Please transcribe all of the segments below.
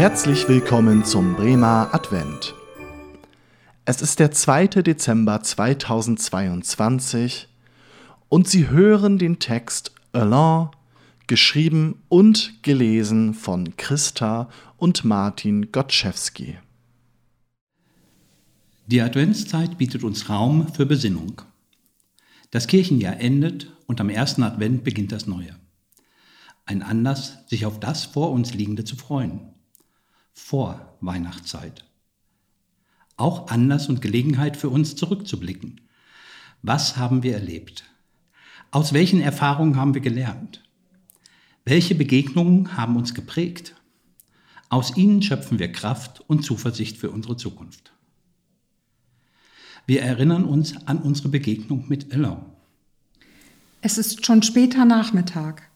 Herzlich willkommen zum Bremer Advent. Es ist der 2. Dezember 2022 und Sie hören den Text Elan, geschrieben und gelesen von Christa und Martin Gottschewski. Die Adventszeit bietet uns Raum für Besinnung. Das Kirchenjahr endet und am ersten Advent beginnt das neue. Ein Anlass, sich auf das vor uns Liegende zu freuen vor Weihnachtszeit. Auch Anlass und Gelegenheit für uns zurückzublicken. Was haben wir erlebt? Aus welchen Erfahrungen haben wir gelernt? Welche Begegnungen haben uns geprägt? Aus ihnen schöpfen wir Kraft und Zuversicht für unsere Zukunft. Wir erinnern uns an unsere Begegnung mit Elan. Es ist schon später Nachmittag.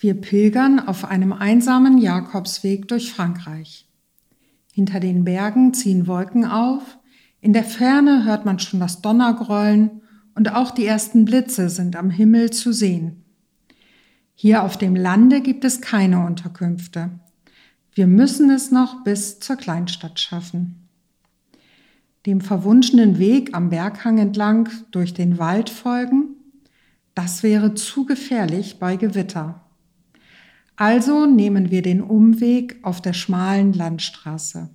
Wir pilgern auf einem einsamen Jakobsweg durch Frankreich. Hinter den Bergen ziehen Wolken auf, in der Ferne hört man schon das Donnergrollen und auch die ersten Blitze sind am Himmel zu sehen. Hier auf dem Lande gibt es keine Unterkünfte. Wir müssen es noch bis zur Kleinstadt schaffen. Dem verwunschenen Weg am Berghang entlang durch den Wald folgen, das wäre zu gefährlich bei Gewitter. Also nehmen wir den Umweg auf der schmalen Landstraße.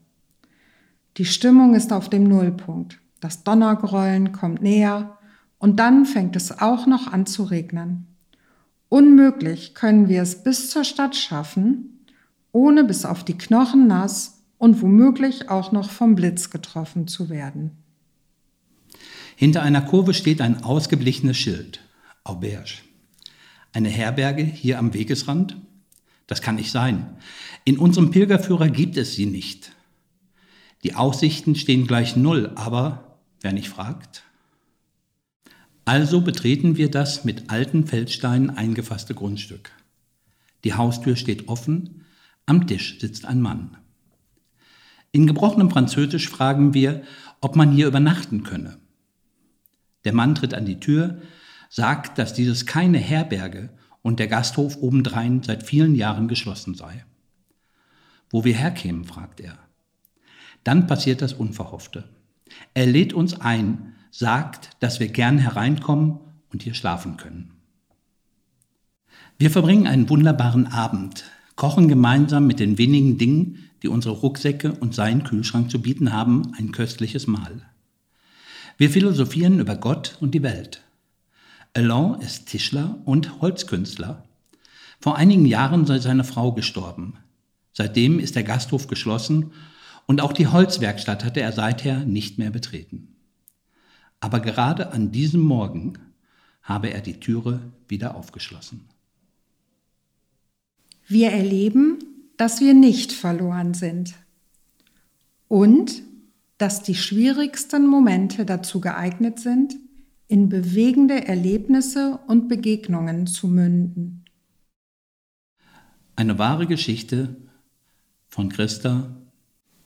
Die Stimmung ist auf dem Nullpunkt. Das Donnergrollen kommt näher und dann fängt es auch noch an zu regnen. Unmöglich können wir es bis zur Stadt schaffen, ohne bis auf die Knochen nass und womöglich auch noch vom Blitz getroffen zu werden. Hinter einer Kurve steht ein ausgeblichenes Schild, Auberge. Eine Herberge hier am Wegesrand das kann nicht sein. In unserem Pilgerführer gibt es sie nicht. Die Aussichten stehen gleich null, aber wer nicht fragt. Also betreten wir das mit alten Feldsteinen eingefasste Grundstück. Die Haustür steht offen, am Tisch sitzt ein Mann. In gebrochenem Französisch fragen wir, ob man hier übernachten könne. Der Mann tritt an die Tür, sagt, dass dieses keine Herberge, und der Gasthof obendrein seit vielen Jahren geschlossen sei. Wo wir herkämen, fragt er. Dann passiert das Unverhoffte. Er lädt uns ein, sagt, dass wir gern hereinkommen und hier schlafen können. Wir verbringen einen wunderbaren Abend, kochen gemeinsam mit den wenigen Dingen, die unsere Rucksäcke und seinen Kühlschrank zu bieten haben, ein köstliches Mahl. Wir philosophieren über Gott und die Welt. Alain ist Tischler und Holzkünstler. Vor einigen Jahren sei seine Frau gestorben. Seitdem ist der Gasthof geschlossen und auch die Holzwerkstatt hatte er seither nicht mehr betreten. Aber gerade an diesem Morgen habe er die Türe wieder aufgeschlossen. Wir erleben, dass wir nicht verloren sind und dass die schwierigsten Momente dazu geeignet sind, in bewegende Erlebnisse und Begegnungen zu münden. Eine wahre Geschichte von Christa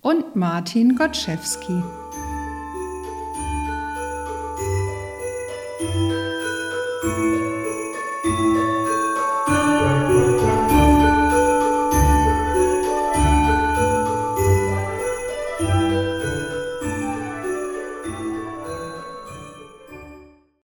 und Martin Gottschewski.